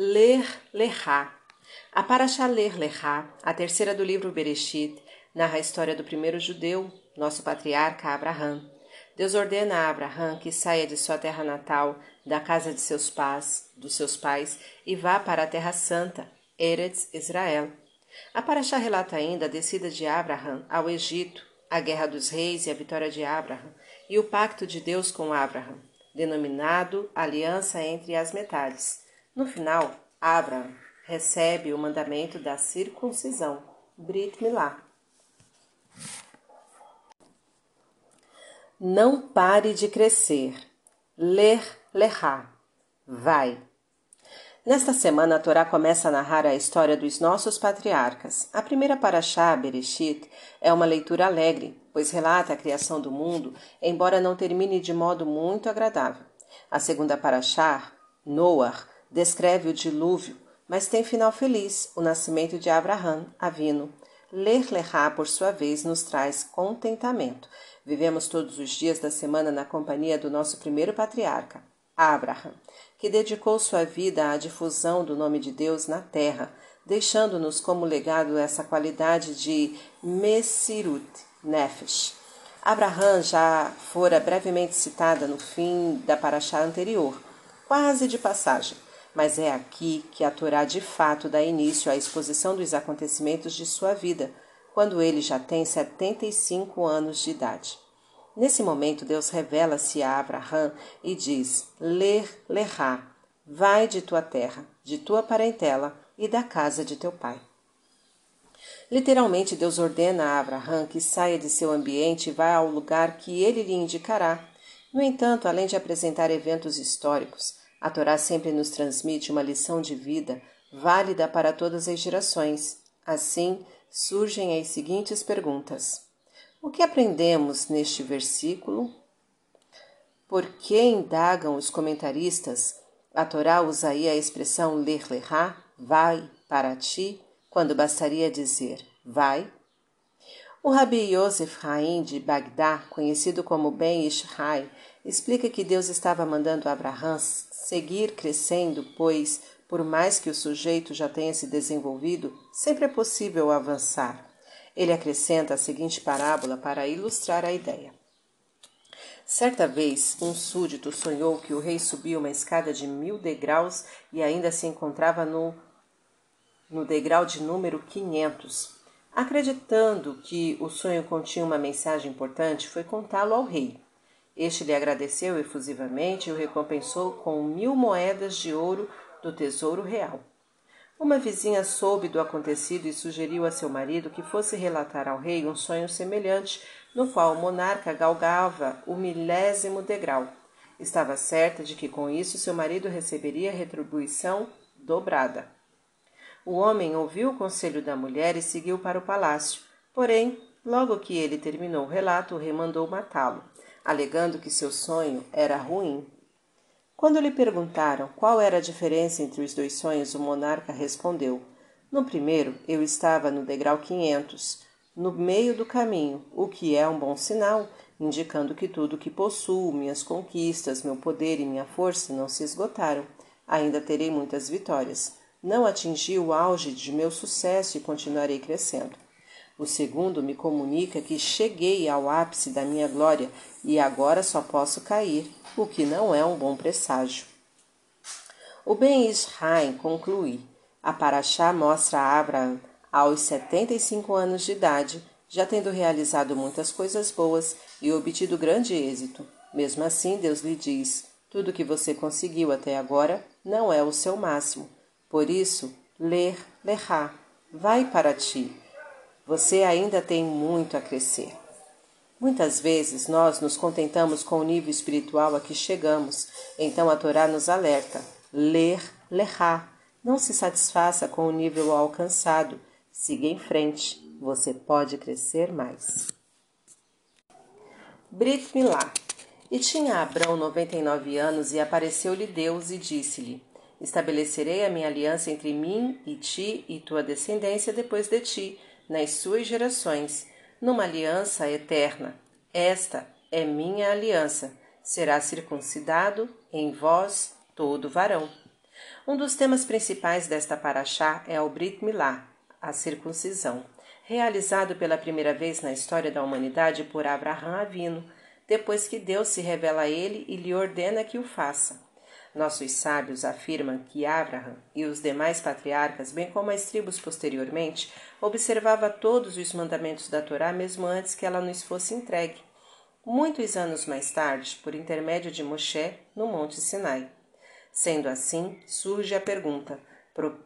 Ler Lechá. A Parashá Ler Lechá, a terceira do livro Bereshit, narra a história do primeiro judeu, nosso patriarca Abraham. Deus ordena a Abraham que saia de sua terra natal, da casa de seus pais, dos seus pais, e vá para a terra santa, Eretz Israel. A Parashá relata ainda a descida de Abraham ao Egito, a guerra dos reis e a vitória de Abraham, e o pacto de Deus com Abraham, denominado aliança entre as metades. No final, Abraham recebe o mandamento da circuncisão, Brit Milá. Não pare de crescer. Ler, lerá. Vai. Nesta semana, a Torá começa a narrar a história dos nossos patriarcas. A primeira paraxá, Bereshit, é uma leitura alegre, pois relata a criação do mundo, embora não termine de modo muito agradável. A segunda paraxá, Noah, descreve o dilúvio, mas tem final feliz, o nascimento de Abraham, Avino. Ler Lechá, por sua vez, nos traz contentamento. Vivemos todos os dias da semana na companhia do nosso primeiro patriarca, Abraham, que dedicou sua vida à difusão do nome de Deus na terra, deixando-nos como legado essa qualidade de Messirut Nefesh. Abraham já fora brevemente citada no fim da paraxá anterior, quase de passagem mas é aqui que a Torá de fato dá início à exposição dos acontecimentos de sua vida, quando ele já tem 75 anos de idade. Nesse momento, Deus revela-se a Abraão e diz: Ler, lerá, vai de tua terra, de tua parentela e da casa de teu pai. Literalmente, Deus ordena a Abraão que saia de seu ambiente e vá ao lugar que ele lhe indicará. No entanto, além de apresentar eventos históricos, a Torá sempre nos transmite uma lição de vida válida para todas as gerações. Assim, surgem as seguintes perguntas: O que aprendemos neste versículo? Por que indagam os comentaristas? A Torá usa aí a expressão ler lerá, vai para ti, quando bastaria dizer vai? O Rabi Yosef Haim de Bagdá, conhecido como Ben Ishai, explica que Deus estava mandando Abraão seguir crescendo, pois, por mais que o sujeito já tenha se desenvolvido, sempre é possível avançar. Ele acrescenta a seguinte parábola para ilustrar a ideia. Certa vez, um súdito sonhou que o rei subia uma escada de mil degraus e ainda se encontrava no, no degrau de número 500. Acreditando que o sonho continha uma mensagem importante, foi contá-lo ao rei. Este lhe agradeceu efusivamente e o recompensou com mil moedas de ouro do tesouro real. Uma vizinha soube do acontecido e sugeriu a seu marido que fosse relatar ao rei um sonho semelhante, no qual o monarca galgava o milésimo degrau. Estava certa de que com isso seu marido receberia retribuição dobrada. O homem ouviu o conselho da mulher e seguiu para o palácio. Porém, logo que ele terminou o relato, o rei mandou matá-lo alegando que seu sonho era ruim. Quando lhe perguntaram qual era a diferença entre os dois sonhos, o monarca respondeu: No primeiro, eu estava no degrau 500, no meio do caminho, o que é um bom sinal, indicando que tudo que possuo, minhas conquistas, meu poder e minha força não se esgotaram. Ainda terei muitas vitórias. Não atingi o auge de meu sucesso e continuarei crescendo. O segundo me comunica que cheguei ao ápice da minha glória e agora só posso cair, o que não é um bom presságio. O Ben Israel conclui: a Paraxá mostra a Abraão, aos 75 anos de idade, já tendo realizado muitas coisas boas e obtido grande êxito. Mesmo assim, Deus lhe diz: tudo que você conseguiu até agora não é o seu máximo. Por isso, ler, lerá, vai para ti você ainda tem muito a crescer. Muitas vezes nós nos contentamos com o nível espiritual a que chegamos, então a Torá nos alerta: ler, lerá. Não se satisfaça com o nível alcançado, siga em frente, você pode crescer mais. Brit Milá. E tinha Abrão noventa e nove anos, e apareceu-lhe Deus e disse-lhe: Estabelecerei a minha aliança entre mim e ti e tua descendência depois de ti nas suas gerações, numa aliança eterna. Esta é minha aliança. Será circuncidado em vós todo varão. Um dos temas principais desta paraxá é o Brit Milá, a circuncisão, realizado pela primeira vez na história da humanidade por Abraham Avino, depois que Deus se revela a ele e lhe ordena que o faça. Nossos sábios afirmam que Abraham e os demais patriarcas, bem como as tribos posteriormente, observava todos os mandamentos da Torá mesmo antes que ela nos fosse entregue. Muitos anos mais tarde, por intermédio de Moshe, no Monte Sinai. Sendo assim, surge a pergunta: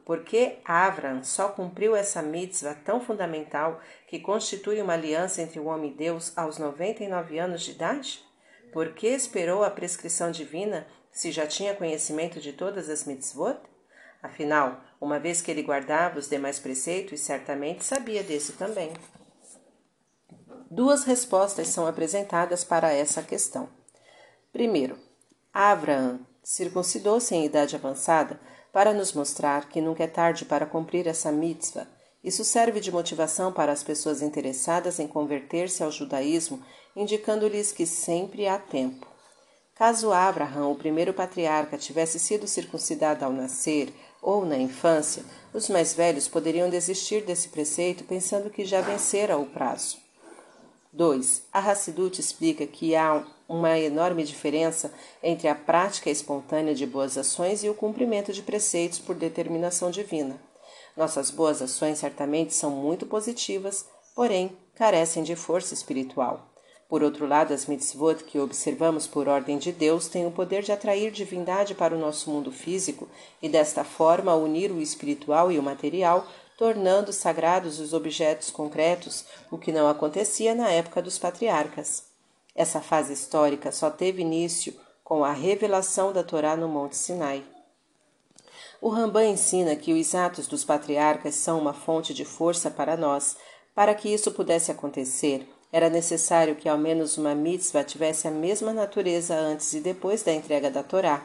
por que Avram só cumpriu essa mitzvah tão fundamental que constitui uma aliança entre o homem e Deus aos 99 anos de idade? Por que esperou a prescrição divina se já tinha conhecimento de todas as mitzvot? Afinal, uma vez que ele guardava os demais preceitos, certamente sabia desse também. Duas respostas são apresentadas para essa questão. Primeiro, Abraão circuncidou-se em idade avançada para nos mostrar que nunca é tarde para cumprir essa mitzvah. Isso serve de motivação para as pessoas interessadas em converter-se ao judaísmo, indicando-lhes que sempre há tempo. Caso Abraham, o primeiro patriarca, tivesse sido circuncidado ao nascer ou na infância, os mais velhos poderiam desistir desse preceito pensando que já vencera o prazo. 2. A Hassidut explica que há uma enorme diferença entre a prática espontânea de boas ações e o cumprimento de preceitos por determinação divina. Nossas boas ações certamente são muito positivas, porém carecem de força espiritual. Por outro lado, as mitzvot que observamos por ordem de Deus têm o poder de atrair divindade para o nosso mundo físico e, desta forma, unir o espiritual e o material tornando sagrados os objetos concretos, o que não acontecia na época dos patriarcas. Essa fase histórica só teve início com a revelação da Torá no Monte Sinai. O Rambam ensina que os atos dos patriarcas são uma fonte de força para nós. Para que isso pudesse acontecer, era necessário que ao menos uma mitzvah tivesse a mesma natureza antes e depois da entrega da Torá.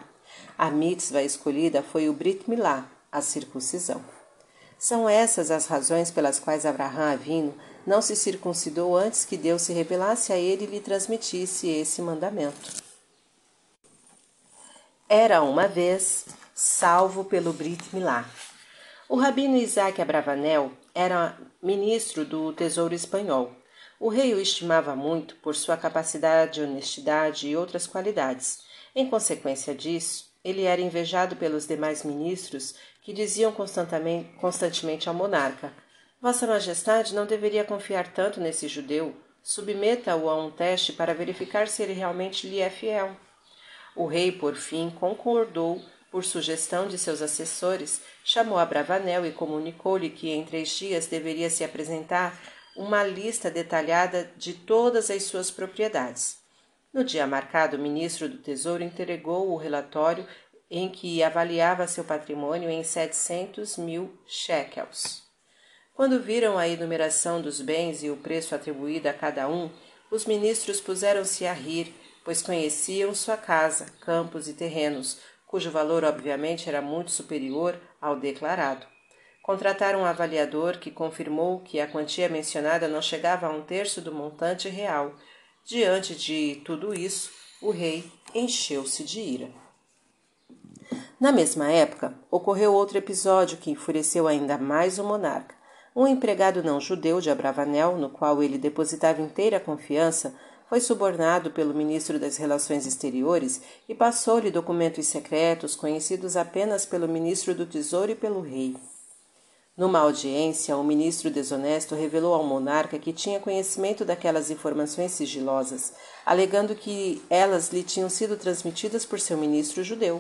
A mitzvah escolhida foi o Brit Milá, a circuncisão. São essas as razões pelas quais Abraão Avino não se circuncidou antes que Deus se revelasse a ele e lhe transmitisse esse mandamento. Era uma vez salvo pelo Brit Milá. O rabino Isaac Abravanel era ministro do Tesouro Espanhol. O rei o estimava muito por sua capacidade, honestidade e outras qualidades. Em consequência disso, ele era invejado pelos demais ministros que diziam constantemente, ao monarca: Vossa Majestade não deveria confiar tanto nesse judeu. Submeta-o a um teste para verificar se ele realmente lhe é fiel. O rei, por fim, concordou, por sugestão de seus assessores, chamou a Bravanel e comunicou-lhe que em três dias deveria se apresentar uma lista detalhada de todas as suas propriedades. No dia marcado, o ministro do Tesouro entregou o relatório em que avaliava seu patrimônio em setecentos mil shekels. Quando viram a enumeração dos bens e o preço atribuído a cada um, os ministros puseram-se a rir, pois conheciam sua casa, campos e terrenos, cujo valor obviamente era muito superior ao declarado. Contrataram um avaliador que confirmou que a quantia mencionada não chegava a um terço do montante real. Diante de tudo isso, o rei encheu-se de ira. Na mesma época, ocorreu outro episódio que enfureceu ainda mais o monarca. Um empregado não judeu de Abravanel, no qual ele depositava inteira confiança, foi subornado pelo ministro das Relações Exteriores e passou-lhe documentos secretos conhecidos apenas pelo ministro do Tesouro e pelo rei. Numa audiência, o ministro desonesto revelou ao monarca que tinha conhecimento daquelas informações sigilosas, alegando que elas lhe tinham sido transmitidas por seu ministro judeu.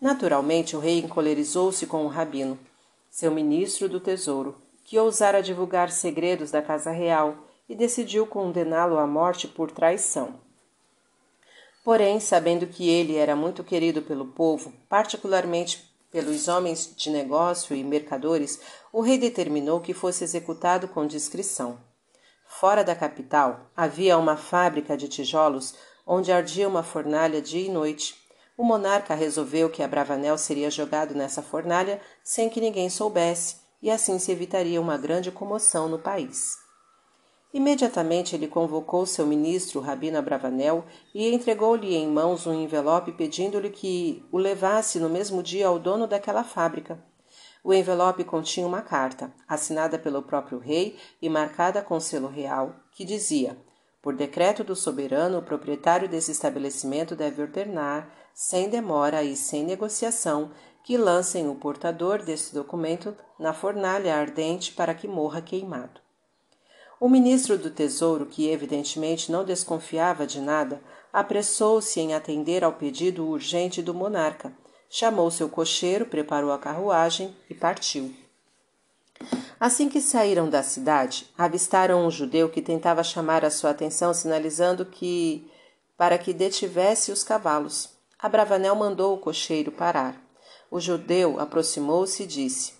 Naturalmente, o rei encolerizou-se com o rabino, seu ministro do tesouro, que ousara divulgar segredos da casa real e decidiu condená-lo à morte por traição. Porém, sabendo que ele era muito querido pelo povo, particularmente pelos homens de negócio e mercadores, o rei determinou que fosse executado com discrição. Fora da capital havia uma fábrica de tijolos onde ardia uma fornalha dia e noite o monarca resolveu que Abravanel seria jogado nessa fornalha sem que ninguém soubesse, e assim se evitaria uma grande comoção no país. Imediatamente ele convocou seu ministro, Rabino Abravanel, e entregou-lhe em mãos um envelope pedindo-lhe que o levasse no mesmo dia ao dono daquela fábrica. O envelope continha uma carta, assinada pelo próprio rei e marcada com selo real, que dizia: Por decreto do soberano, o proprietário desse estabelecimento deve ordenar, sem demora e sem negociação, que lancem o portador desse documento na fornalha ardente para que morra queimado. O ministro do Tesouro, que evidentemente não desconfiava de nada, apressou-se em atender ao pedido urgente do monarca. Chamou seu cocheiro, preparou a carruagem e partiu. Assim que saíram da cidade, avistaram um judeu que tentava chamar a sua atenção, sinalizando que para que detivesse os cavalos. Abravanel mandou o cocheiro parar. O judeu aproximou-se e disse: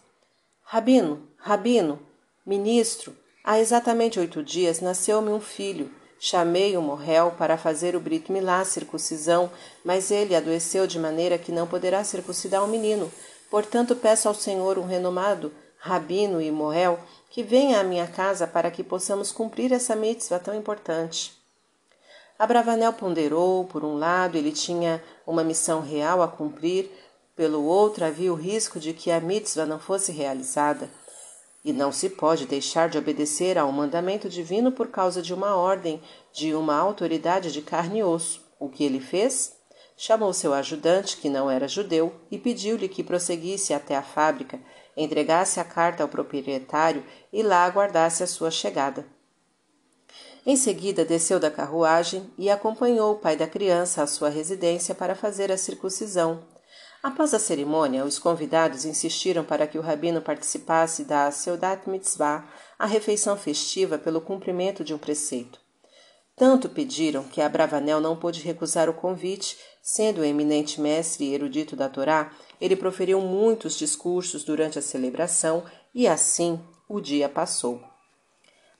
Rabino, Rabino, ministro, Há exatamente oito dias nasceu-me um filho. Chamei o morrel para fazer o brito milá, circuncisão, mas ele adoeceu de maneira que não poderá circuncidar o menino. Portanto, peço ao Senhor um renomado rabino e morrel que venha à minha casa para que possamos cumprir essa mitzvah tão importante. Abravanel ponderou, por um lado, ele tinha uma missão real a cumprir, pelo outro, havia o risco de que a mitzvah não fosse realizada. E não se pode deixar de obedecer a um mandamento divino por causa de uma ordem de uma autoridade de carne e osso. O que ele fez? Chamou seu ajudante, que não era judeu, e pediu-lhe que prosseguisse até a fábrica, entregasse a carta ao proprietário e lá aguardasse a sua chegada. Em seguida, desceu da carruagem e acompanhou o pai da criança à sua residência para fazer a circuncisão. Após a cerimônia, os convidados insistiram para que o rabino participasse da Seudat Mitzvah, a refeição festiva pelo cumprimento de um preceito. Tanto pediram que Abravanel não pôde recusar o convite, sendo o eminente mestre e erudito da Torá, ele proferiu muitos discursos durante a celebração e assim o dia passou.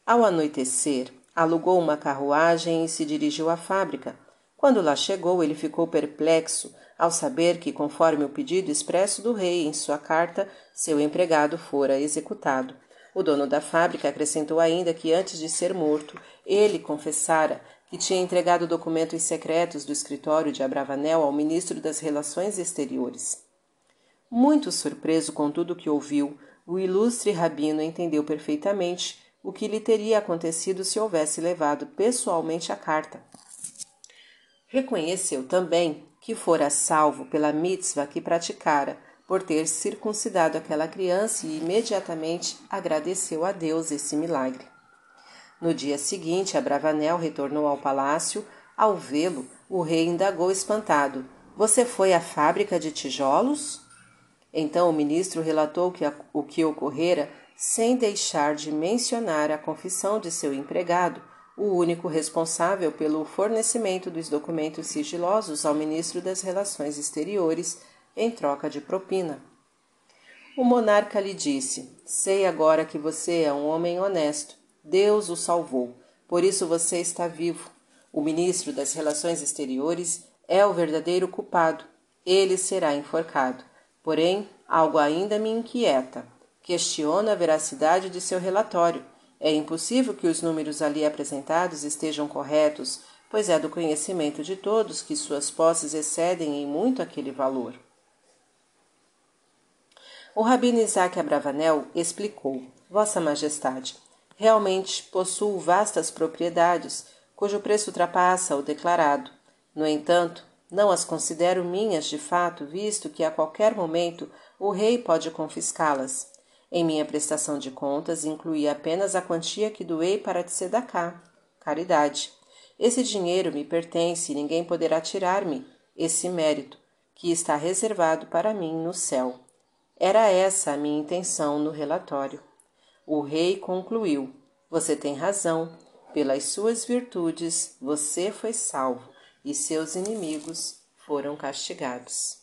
Ao anoitecer, alugou uma carruagem e se dirigiu à fábrica. Quando lá chegou, ele ficou perplexo ao saber que, conforme o pedido expresso do rei em sua carta, seu empregado fora executado. O dono da fábrica acrescentou ainda que, antes de ser morto, ele confessara que tinha entregado documentos secretos do escritório de Abravanel ao ministro das Relações Exteriores. Muito surpreso com tudo o que ouviu, o ilustre rabino entendeu perfeitamente o que lhe teria acontecido se houvesse levado pessoalmente a carta. Reconheceu também que fora salvo pela mitzvah que praticara, por ter circuncidado aquela criança e imediatamente agradeceu a Deus esse milagre. No dia seguinte, Abravanel retornou ao palácio. Ao vê-lo, o rei indagou espantado: Você foi à fábrica de tijolos? Então o ministro relatou que o que ocorrera, sem deixar de mencionar a confissão de seu empregado, o único responsável pelo fornecimento dos documentos sigilosos ao ministro das Relações Exteriores em troca de propina. O monarca lhe disse: Sei agora que você é um homem honesto. Deus o salvou. Por isso você está vivo. O ministro das Relações Exteriores é o verdadeiro culpado. Ele será enforcado. Porém, algo ainda me inquieta. Questiono a veracidade de seu relatório é impossível que os números ali apresentados estejam corretos, pois é do conhecimento de todos que suas posses excedem em muito aquele valor. O rabino Isaac Abravanel explicou: Vossa Majestade, realmente possuo vastas propriedades, cujo preço ultrapassa o declarado. No entanto, não as considero minhas de fato, visto que a qualquer momento o rei pode confiscá-las. Em minha prestação de contas, incluí apenas a quantia que doei para Tzedaká, caridade. Esse dinheiro me pertence e ninguém poderá tirar-me esse mérito, que está reservado para mim no céu. Era essa a minha intenção no relatório. O rei concluiu: Você tem razão. Pelas suas virtudes você foi salvo e seus inimigos foram castigados.